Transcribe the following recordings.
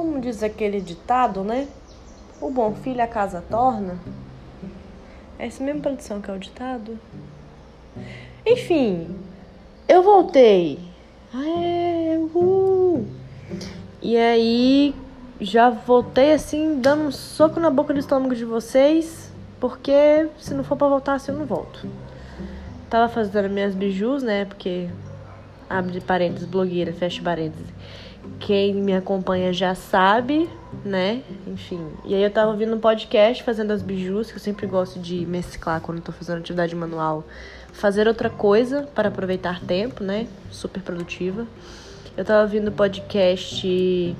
como diz aquele ditado, né? O bom filho a casa torna. É essa mesma produção que é o ditado? Enfim, eu voltei. Aê, uhul. E aí, já voltei assim, dando um soco na boca do estômago de vocês, porque se não for pra voltar assim, eu não volto. Tava fazendo minhas bijus, né? Porque abre parênteses, blogueira, fecha parênteses. Quem me acompanha já sabe, né? Enfim. E aí eu tava ouvindo um podcast fazendo as bijus, que eu sempre gosto de mesclar quando tô fazendo atividade manual. Fazer outra coisa para aproveitar tempo, né? Super produtiva. Eu tava ouvindo o podcast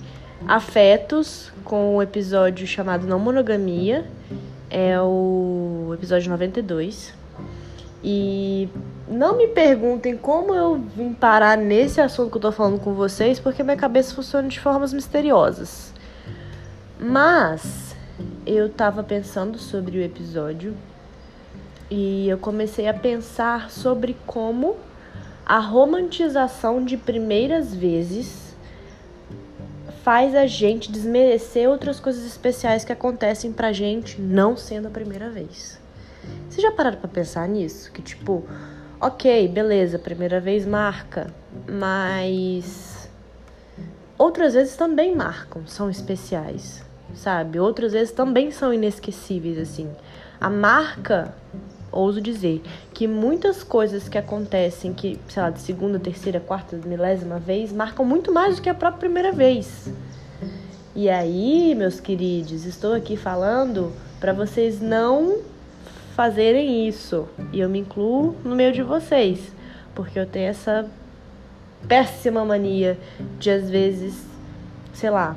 Afetos, com o um episódio chamado Não Monogamia. É o episódio 92. E não me perguntem como eu vim parar nesse assunto que eu tô falando com vocês, porque minha cabeça funciona de formas misteriosas. Mas eu tava pensando sobre o episódio e eu comecei a pensar sobre como a romantização de primeiras vezes faz a gente desmerecer outras coisas especiais que acontecem pra gente não sendo a primeira vez. Vocês já pararam pra pensar nisso? Que tipo, ok, beleza, primeira vez marca, mas outras vezes também marcam, são especiais, sabe? Outras vezes também são inesquecíveis, assim. A marca, ouso dizer, que muitas coisas que acontecem, que, sei lá, de segunda, terceira, quarta, milésima vez, marcam muito mais do que a própria primeira vez. E aí, meus queridos, estou aqui falando para vocês não fazerem isso. E eu me incluo no meio de vocês, porque eu tenho essa péssima mania de às vezes, sei lá,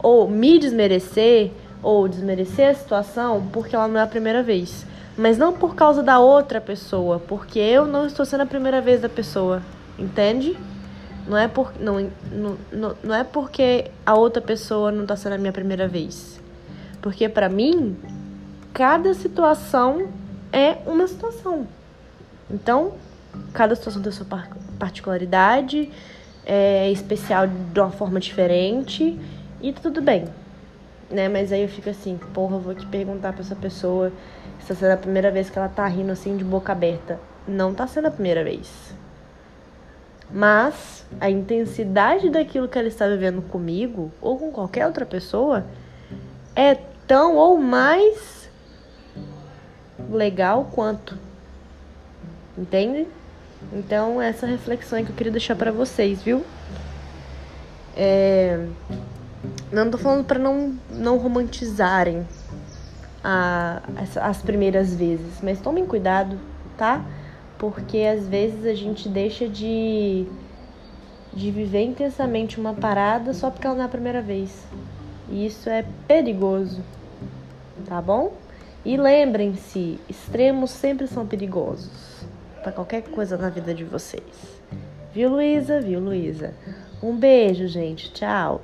ou me desmerecer ou desmerecer a situação porque ela não é a primeira vez. Mas não por causa da outra pessoa, porque eu não estou sendo a primeira vez da pessoa, entende? Não é, por, não, não, não, é porque a outra pessoa não está sendo a minha primeira vez. Porque para mim, cada situação é uma situação. Então, cada situação tem sua particularidade, é especial de uma forma diferente e tudo bem. Né? Mas aí eu fico assim, porra, eu vou aqui perguntar pra essa pessoa se tá sendo a primeira vez que ela tá rindo assim de boca aberta. Não tá sendo a primeira vez. Mas a intensidade daquilo que ela está vivendo comigo ou com qualquer outra pessoa é tão ou mais legal quanto. Entende? Então, essa reflexão é que eu queria deixar para vocês, viu? É... Não tô falando para não, não romantizarem a, as, as primeiras vezes, mas tomem cuidado, tá? Porque às vezes a gente deixa de, de viver intensamente uma parada só porque ela não é a primeira vez. E isso é perigoso, tá bom? E lembrem-se, extremos sempre são perigosos para qualquer coisa na vida de vocês. Viu, Luísa? Viu, Luísa? Um beijo, gente. Tchau.